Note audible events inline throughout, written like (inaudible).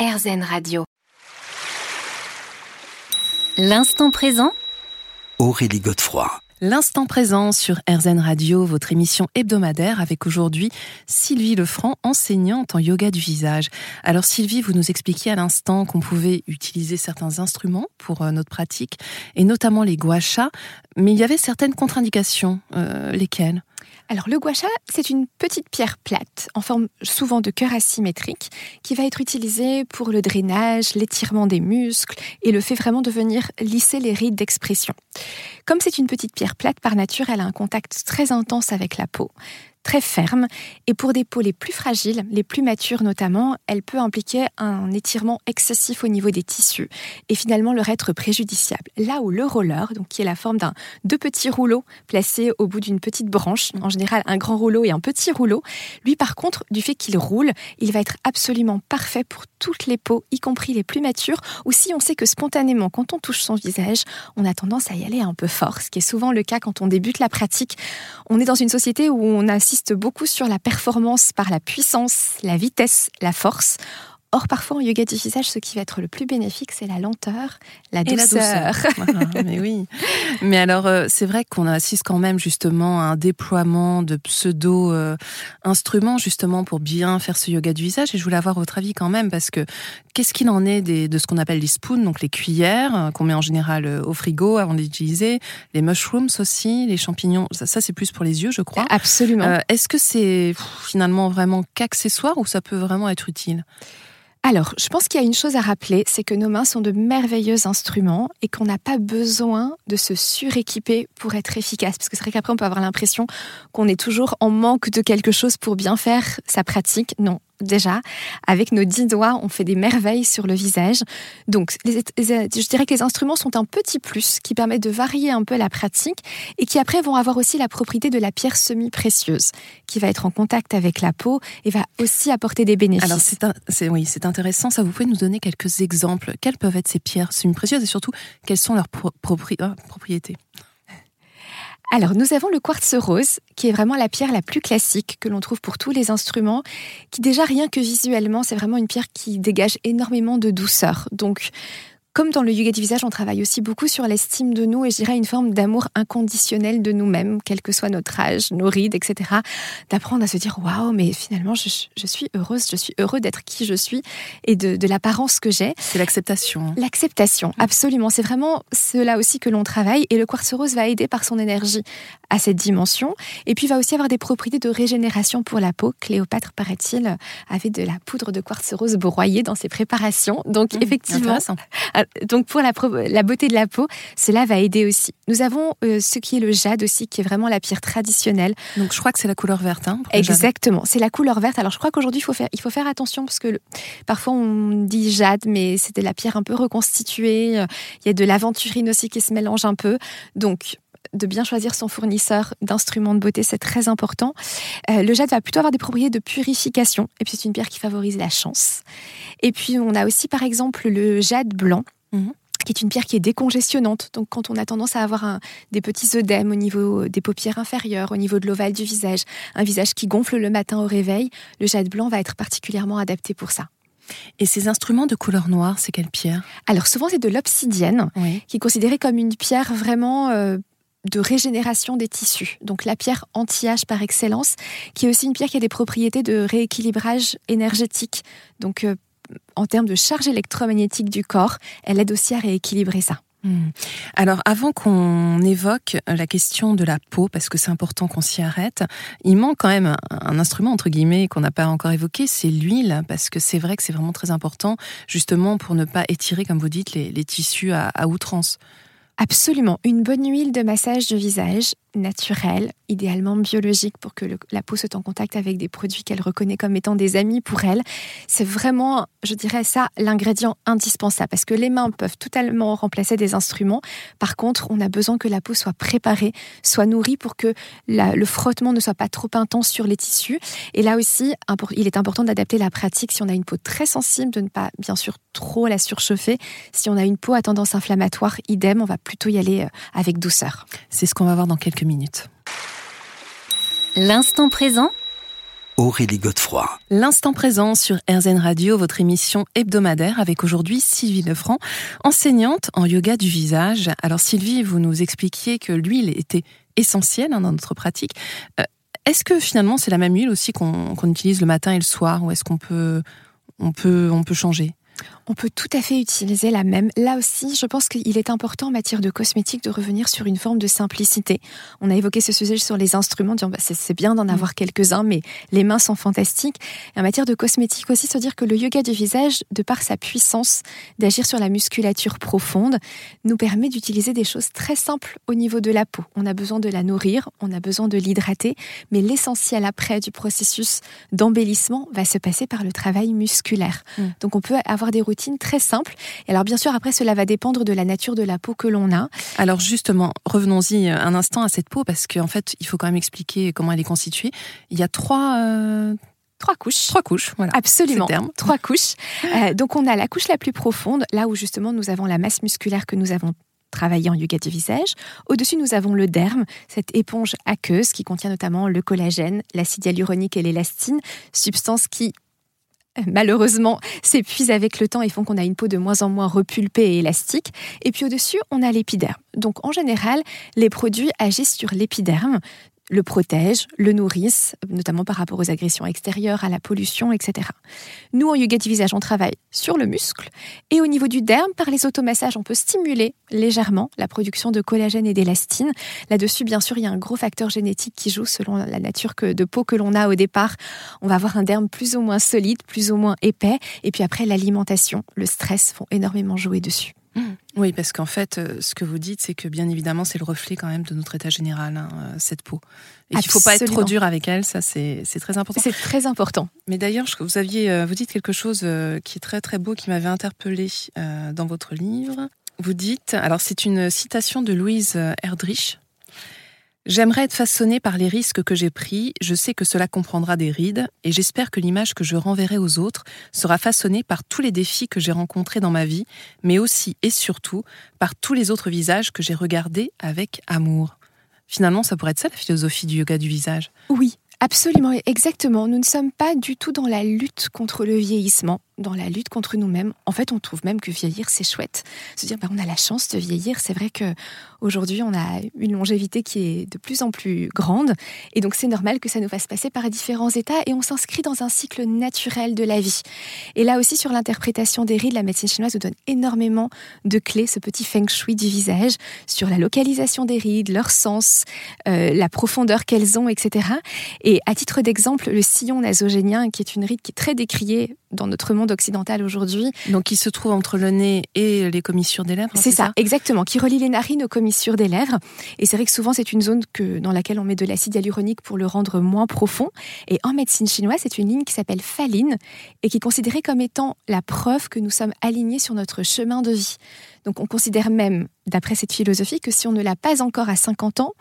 RZN Radio. L'instant présent Aurélie Godefroy. L'instant présent sur RZN Radio, votre émission hebdomadaire avec aujourd'hui Sylvie Lefranc, enseignante en yoga du visage. Alors Sylvie, vous nous expliquiez à l'instant qu'on pouvait utiliser certains instruments pour euh, notre pratique, et notamment les guachas, mais il y avait certaines contre-indications. Euh, lesquelles? Alors le gua c'est une petite pierre plate en forme souvent de cœur asymétrique qui va être utilisée pour le drainage, l'étirement des muscles et le fait vraiment de venir lisser les rides d'expression. Comme c'est une petite pierre plate par nature, elle a un contact très intense avec la peau très ferme. Et pour des peaux les plus fragiles, les plus matures notamment, elle peut impliquer un étirement excessif au niveau des tissus et finalement leur être préjudiciable. Là où le roller, donc qui est la forme d'un deux petits rouleaux placés au bout d'une petite branche, en général un grand rouleau et un petit rouleau, lui par contre, du fait qu'il roule, il va être absolument parfait pour toutes les peaux, y compris les plus matures, ou si on sait que spontanément, quand on touche son visage, on a tendance à y aller un peu fort, ce qui est souvent le cas quand on débute la pratique. On est dans une société où on a insiste beaucoup sur la performance par la puissance, la vitesse, la force. Or, parfois, en yoga du visage, ce qui va être le plus bénéfique, c'est la lenteur, la douceur. (laughs) mais oui. Mais alors, euh, c'est vrai qu'on assiste quand même justement à un déploiement de pseudo-instruments, justement, pour bien faire ce yoga du visage. Et je voulais avoir votre avis quand même, parce que qu'est-ce qu'il en est des, de ce qu'on appelle les spoons, donc les cuillères, euh, qu'on met en général euh, au frigo avant d'utiliser, les mushrooms aussi, les champignons, ça, c'est plus pour les yeux, je crois. Absolument. Est-ce que c'est finalement vraiment qu'accessoire ou ça peut vraiment être utile? Alors, je pense qu'il y a une chose à rappeler, c'est que nos mains sont de merveilleux instruments et qu'on n'a pas besoin de se suréquiper pour être efficace. Parce que c'est vrai qu'après, on peut avoir l'impression qu'on est toujours en manque de quelque chose pour bien faire sa pratique. Non, déjà. Avec nos dix doigts, on fait des merveilles sur le visage. Donc, je dirais que les instruments sont un petit plus qui permet de varier un peu la pratique et qui après vont avoir aussi la propriété de la pierre semi-précieuse qui va être en contact avec la peau et va aussi apporter des bénéfices. Alors, c'est oui, c'est intéressant. Ça, vous pouvez nous donner quelques exemples. Quelles peuvent être ces pierres semi-précieuses et surtout, quelles sont leurs euh, propriétés? Alors, nous avons le quartz rose, qui est vraiment la pierre la plus classique que l'on trouve pour tous les instruments, qui déjà rien que visuellement, c'est vraiment une pierre qui dégage énormément de douceur. Donc, comme dans le yoga du visage, on travaille aussi beaucoup sur l'estime de nous et je dirais une forme d'amour inconditionnel de nous-mêmes, quel que soit notre âge, nos rides, etc. D'apprendre à se dire waouh, mais finalement, je, suis heureuse, je suis heureux d'être qui je suis et de, l'apparence que j'ai. C'est l'acceptation. Hein. L'acceptation, absolument. C'est vraiment cela aussi que l'on travaille et le quartz rose va aider par son énergie à cette dimension et puis va aussi avoir des propriétés de régénération pour la peau. Cléopâtre, paraît-il, avait de la poudre de quartz rose broyée dans ses préparations. Donc, mmh, effectivement, donc pour la, beauté de la peau, cela va aider aussi. Nous avons euh, ce qui est le jade aussi, qui est vraiment la pierre traditionnelle. Donc je crois que c'est la couleur verte. Hein, Exactement, c'est la couleur verte. Alors je crois qu'aujourd'hui il faut faire, il faut faire attention parce que parfois on dit jade, mais c'était la pierre un peu reconstituée. Il y a de l'aventurine aussi qui se mélange un peu. Donc de bien choisir son fournisseur d'instruments de beauté, c'est très important. Euh, le jade va plutôt avoir des propriétés de purification, et puis c'est une pierre qui favorise la chance. Et puis on a aussi par exemple le jade blanc. Mhm. qui est une pierre qui est décongestionnante. Donc, quand on a tendance à avoir des petits œdèmes au niveau des paupières inférieures, au niveau de l'ovale du visage, un visage qui gonfle le matin au réveil, le jade blanc va être particulièrement adapté pour ça. Et ces instruments de couleur noire, c'est quelle pierre? Alors souvent c'est de l'obsidienne, qui est considérée comme une pierre vraiment euh, de régénération des tissus. Donc la pierre anti-âge par excellence, qui est aussi une pierre qui a des propriétés de rééquilibrage énergétique. Donc euh, en termes de charge électromagnétique du corps, elle aide aussi à rééquilibrer ça. Hmm. Alors avant qu'on évoque la question de la peau, parce que c'est important qu'on s'y arrête, il manque quand même un, instrument entre guillemets qu'on n'a pas encore évoqué, c'est l'huile, parce que c'est vrai que c'est vraiment très important, justement pour ne pas étirer, comme vous dites, les, tissus à outrance. Absolument. Une bonne huile de massage de visage naturelle, idéalement biologique pour que la peau soit en contact avec des produits qu'elle reconnaît comme étant des amis pour elle. C'est vraiment, je dirais ça, l'ingrédient indispensable parce que les mains peuvent totalement remplacer des instruments. Par contre, on a besoin que la peau soit préparée, soit nourrie pour que le frottement ne soit pas trop intense sur les tissus. Et là aussi, il est important d'adapter la pratique si on a une peau très sensible, de ne pas bien sûr trop la surchauffer. Si on a une peau à tendance inflammatoire, idem, on va plutôt y aller euh, avec douceur. C'est ce qu'on va voir dans quelques minutes. L'instant présent Aurélie Godefroy. L'instant présent sur RZN Radio, votre émission hebdomadaire avec aujourd'hui Sylvie Lefranc, enseignante en yoga du visage. Alors Sylvie, vous nous expliquiez que l'huile était essentielle hein, dans notre pratique. Euh, est-ce que finalement c'est la même huile aussi qu'on utilise le matin et le soir ou est-ce qu'on peut, on peut, on peut changer? On peut tout à fait utiliser la même. Là aussi, je pense qu'il est important en matière de cosmétique de revenir sur une forme de simplicité. On a évoqué ce sujet sur les instruments, disant bah, c'est bien d'en mm. avoir quelques-uns, mais les mains sont fantastiques. Et en matière de cosmétique aussi, se dire que le yoga du visage, de par sa puissance d'agir sur la musculature profonde, nous permet d'utiliser des choses très simples au niveau de la peau. On a besoin de la nourrir, on a besoin de l'hydrater, mais l'essentiel après du processus d'embellissement va se passer par le travail musculaire. Mm. Donc on peut avoir des routines très simple. Et alors bien sûr, après, cela va dépendre de la nature de la peau que l'on a. Alors justement, revenons-y un instant à cette peau, parce qu'en fait, il faut quand même expliquer comment elle est constituée. Il y a trois... Euh, trois couches. Trois couches, voilà. Absolument. Trois couches. Euh, donc on a la couche la plus profonde, là où justement nous avons la masse musculaire que nous avons travaillé en yoga du visage. Au-dessus, nous avons le derme, cette éponge aqueuse qui contient notamment le collagène, l'acide hyaluronique et l'élastine, substance qui (laughs) malheureusement s'épuisent avec le temps et font qu'on a une peau de moins en moins repulpée et élastique. Et puis au-dessus, on a l'épiderme. Donc en général, les produits agissent sur l'épiderme, le protègent, le nourrissent, notamment par rapport aux agressions extérieures, à la pollution, etc. Nous, en yoga du visage, on travaille sur le muscle. Et au niveau du derme, par les automassages, on peut stimuler légèrement la production de collagène et d'élastine. Là-dessus, bien sûr, il y a un gros facteur génétique qui joue selon la nature de peau que l'on a au départ. On va avoir un derme plus ou moins solide, plus ou moins épais. Et puis après, l'alimentation, le stress font énormément jouer dessus. Oui, parce qu'en fait, euh, ce que vous dites, c'est que bien évidemment, c'est le reflet quand même de notre état général, hein, euh, cette peau. Et qu'il ne faut pas être trop dur avec elle, ça c'est très important. C'est très important. Mais d'ailleurs, vous aviez, euh, vous dites quelque chose qui est très très beau, qui m'avait interpellé dans votre livre. Vous dites, alors c'est une citation de Louise Erdrich, J'aimerais être façonné par les risques que j'ai pris, je sais que cela comprendra des rides, et j'espère que l'image que je renverrai aux autres sera façonnée par tous les défis que j'ai rencontrés dans ma vie, mais aussi et surtout par tous les autres visages que j'ai regardés avec amour. Finalement, ça pourrait être ça la philosophie du yoga du visage. Oui, absolument, exactement. Nous ne sommes pas du tout dans la lutte contre le vieillissement dans la lutte contre nous-mêmes. En fait, on trouve même que vieillir, c'est chouette. Se dire, bah, on a la chance de vieillir. C'est vrai que aujourd'hui, on a une longévité qui est de plus en plus grande. Et donc, c'est normal que ça nous fasse passer par différents états et on s'inscrit dans un cycle naturel de la vie. Et là aussi, sur l'interprétation des rides, la médecine chinoise nous donne énormément de clés, ce petit feng shui du visage, sur la localisation des rides, leur sens, euh, la profondeur qu'elles ont, etc. Et à titre d'exemple, le sillon nasogénien, qui est une ride qui est très décriée dans notre monde occidental aujourd'hui. Donc, il se trouve entre le nez et les commissures des lèvres. C'est ça, exactement, qui relie les narines aux commissures des lèvres. Et c'est vrai que souvent, c'est une zone que, dans laquelle on met de l'acide hyaluronique pour le rendre moins profond. Et en médecine chinoise, c'est une ligne qui s'appelle Faline et qui est considérée comme étant la preuve que nous sommes alignés sur notre chemin de vie. Donc, on considère même, d'après cette philosophie, que si on ne l'a pas encore à 50 ans,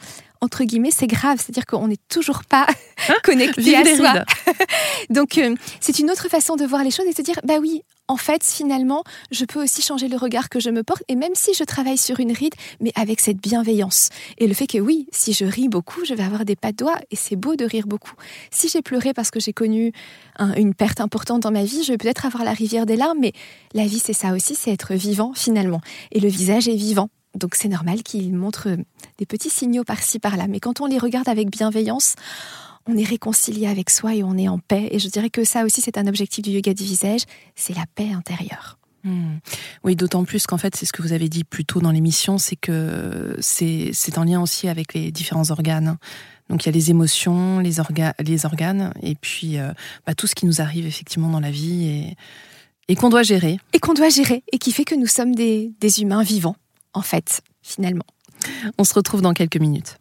entre guillemets, c'est grave. C'est-à-dire qu'on n'est toujours pas hein? (laughs) connecté à soi. (laughs) Donc, euh, c'est une autre façon de voir les choses et de se dire, bah oui, en fait, finalement, je peux aussi changer le regard que je me porte, et même si je travaille sur une ride, mais avec cette bienveillance. Et le fait que oui, si je ris beaucoup, je vais avoir des pas de doigts, et c'est beau de rire beaucoup. Si j'ai pleuré parce que j'ai connu une perte importante dans ma vie, je vais peut-être avoir la rivière des larmes, mais la vie, c'est ça aussi, c'est être vivant finalement. Et le visage est vivant. Donc c'est normal qu'il montre des petits signaux par-ci, par-là. Mais quand on les regarde avec bienveillance, on est réconcilié avec soi et on est en paix. Et je dirais que ça aussi, c'est un objectif du yoga du visage, c'est la paix intérieure. Hmm. Oui, d'autant plus qu'en fait, c'est ce que vous avez dit plus tôt dans l'émission, c'est que c'est en lien aussi avec les différents organes. Donc il y a les émotions, les, les organes, et puis euh, bah, tout ce qui nous arrive effectivement dans la vie et, et qu'on doit gérer. Et qu'on doit gérer, et qui fait que nous sommes des, des humains vivants, en fait, finalement. On se retrouve dans quelques minutes.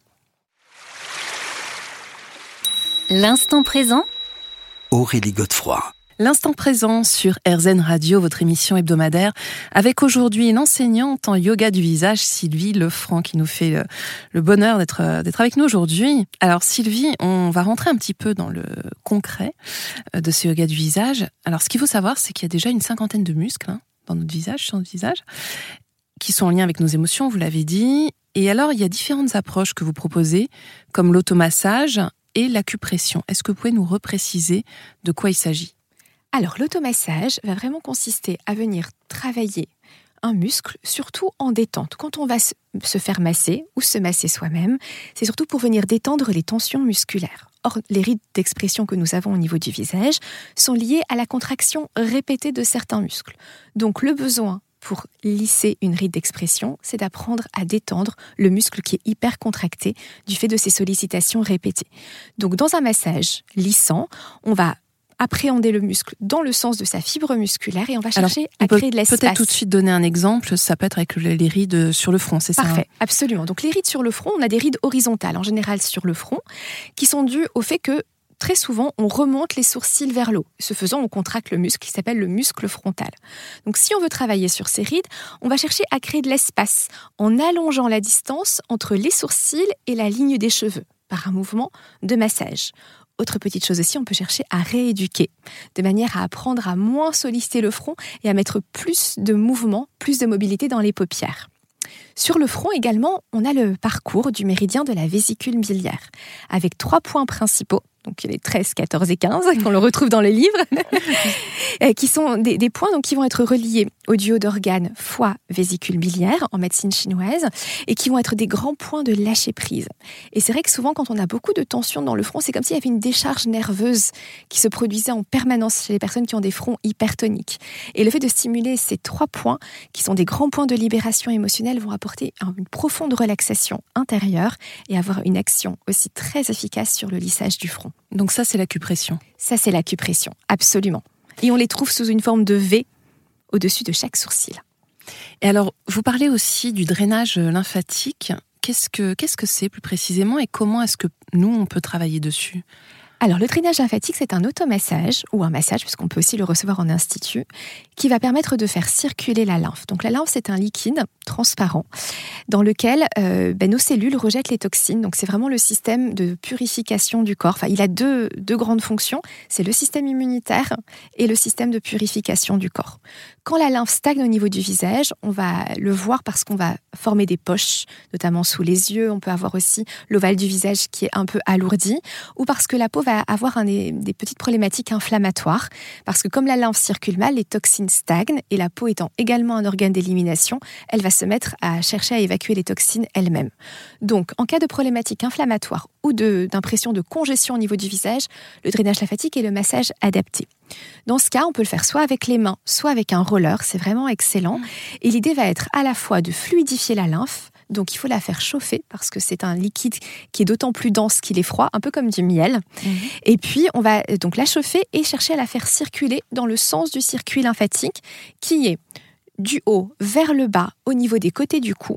L'instant présent Aurélie Godefroy. L'instant présent sur RZN Radio, votre émission hebdomadaire, avec aujourd'hui une enseignante en yoga du visage, Sylvie Lefranc, qui nous fait le, bonheur d'être d'être avec nous aujourd'hui. Alors Sylvie, on va rentrer un petit peu dans le concret euh, de ce yoga du visage. Alors ce qu'il faut savoir, c'est qu'il y a déjà une cinquantaine de muscles hein, dans notre visage, sur notre visage, qui sont en lien avec nos émotions, vous l'avez dit. Et alors, il y a différentes approches que vous proposez, comme l'automassage, et l'acupression. Est-ce que vous pouvez nous repréciser de quoi il s'agit? Alors l'automassage va vraiment consister à venir travailler un muscle, surtout en détente. Quand on va se faire masser ou se masser soi-même, c'est surtout pour venir détendre les tensions musculaires. Or, les rides d'expression que nous avons au niveau du visage sont liées à la contraction répétée de certains muscles. Donc le besoin pour lisser une ride d'expression, c'est d'apprendre à détendre le muscle qui est hyper contracté du fait de ces sollicitations répétées. Donc dans un massage lissant, on va appréhender le muscle dans le sens de sa fibre musculaire et on va chercher à créer de l'espace. Peut-être tout de suite donner un exemple, ça peut être avec les rides sur le front, c'est ça Parfait, absolument. Donc les rides sur le front, on a des rides horizontales en général sur le front qui sont dues au fait que très souvent, on remonte les sourcils vers l'eau. Ce faisant, on contracte le muscle qui s'appelle le muscle frontal. Donc si on veut travailler sur ces rides, on va chercher à créer de l'espace en allongeant la distance entre les sourcils et la ligne des cheveux par un mouvement de massage. Autre petite chose aussi, on peut chercher à rééduquer, de manière à apprendre à moins solliciter le front et à mettre plus de mouvement, plus de mobilité dans les paupières. Sur le front également, on a le parcours du méridien de la vésicule biliaire, avec trois points principaux donc les 13, 14 et 15, (laughs) qu'on le retrouve dans le livre, (laughs) euh, qui sont des, points donc, qui vont être reliés au duo d'organes foie, vésicule biliaire en médecine chinoise, et qui vont être des grands points de lâcher prise. Et c'est vrai que souvent, quand on a beaucoup de tension dans le front, c'est comme s'il y avait une décharge nerveuse qui se produisait en permanence chez les personnes qui ont des fronts hypertoniques. Et le fait de stimuler ces trois points, qui sont des grands points de libération émotionnelle, vont apporter une profonde relaxation intérieure et avoir une action aussi très efficace sur le lissage du front. Donc ça, c'est l'acupression. Ça, c'est l'acupression, absolument. Et on les trouve sous une forme de V au-dessus de chaque sourcil. Et alors, vous parlez aussi du drainage lymphatique. Qu'est-ce que qu'est-ce que c'est plus précisément et comment est-ce que nous on peut travailler dessus? Alors, le drainage lymphatique, c'est un automassage ou un massage, puisqu'on peut aussi le recevoir en institut, qui va permettre de faire circuler la lymphe. Donc, la lymphe, c'est un liquide transparent dans lequel euh, ben, nos cellules rejettent les toxines. Donc, c'est vraiment le système de purification du corps. Enfin, il a deux, deux grandes fonctions c'est le système immunitaire et le système de purification du corps. Quand la lymphe stagne au niveau du visage, on va le voir parce qu'on va former des poches, notamment sous les yeux. On peut avoir aussi l'ovale du visage qui est un peu alourdi, ou parce que la peau va avoir des, petites problématiques inflammatoires. Parce que comme la lymphe circule mal, les toxines stagnent et la peau étant également un organe d'élimination, elle va se mettre à chercher à évacuer les toxines elle-même. Donc, en cas de problématique inflammatoire ou d'impression de, de congestion au niveau du visage, le drainage lymphatique est le massage adapté. Dans ce cas, on peut le faire soit avec les mains, soit avec un roller, c'est vraiment excellent. Et l'idée va être à la fois de fluidifier la lymphe, donc il faut la faire chauffer parce que c'est un liquide qui est d'autant plus dense qu'il est froid, un peu comme du miel. Mhm. Et puis on va donc la chauffer et chercher à la faire circuler dans le sens du circuit lymphatique qui est du haut vers le bas au niveau des côtés du cou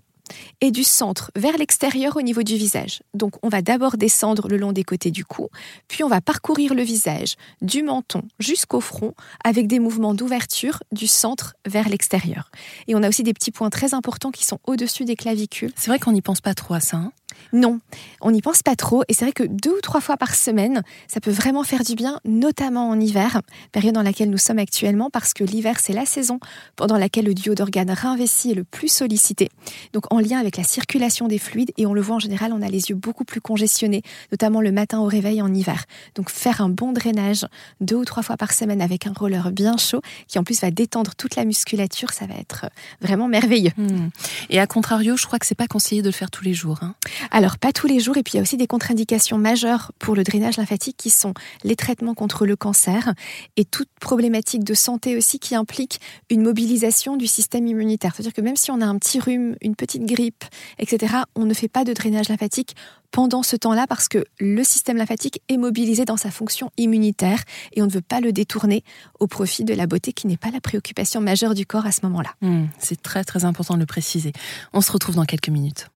et du centre vers l'extérieur au niveau du visage. Donc on va d'abord descendre le long des côtés du cou, puis on va parcourir le visage du menton jusqu'au front avec des mouvements d'ouverture du centre vers l'extérieur. Et on a aussi des petits points très importants qui sont au-dessus des clavicules. C'est vrai qu'on n'y pense pas trop à ça. Hein non, on n'y pense pas trop et c'est vrai que deux ou trois fois par semaine, ça peut vraiment faire du bien, notamment en hiver, période dans laquelle nous sommes actuellement, parce que l'hiver, c'est la saison pendant laquelle le duo d'organes réinvesti est le plus sollicité. Donc en lien avec la circulation des fluides et on le voit en général, on a les yeux beaucoup plus congestionnés, notamment le matin au réveil en hiver. Donc faire un bon drainage deux ou trois fois par semaine avec un roller bien chaud qui en plus va détendre toute la musculature, ça va être vraiment merveilleux. Hmm. Et à contrario, je crois que c'est pas conseillé de le faire tous les jours. Hein. Alors, pas tous les jours. Et puis, il y a aussi des contre-indications majeures pour le drainage lymphatique qui sont les traitements contre le cancer et toute problématique de santé aussi qui implique une mobilisation du système immunitaire. C'est-à-dire que même si on a un petit rhume, une petite grippe, etc., on ne fait pas de drainage lymphatique pendant ce temps-là parce que le système lymphatique est mobilisé dans sa fonction immunitaire et on ne veut pas le détourner au profit de la beauté qui n'est pas la préoccupation majeure du corps à ce moment-là. Hmm, c'est très très important de le préciser. On se retrouve dans quelques minutes.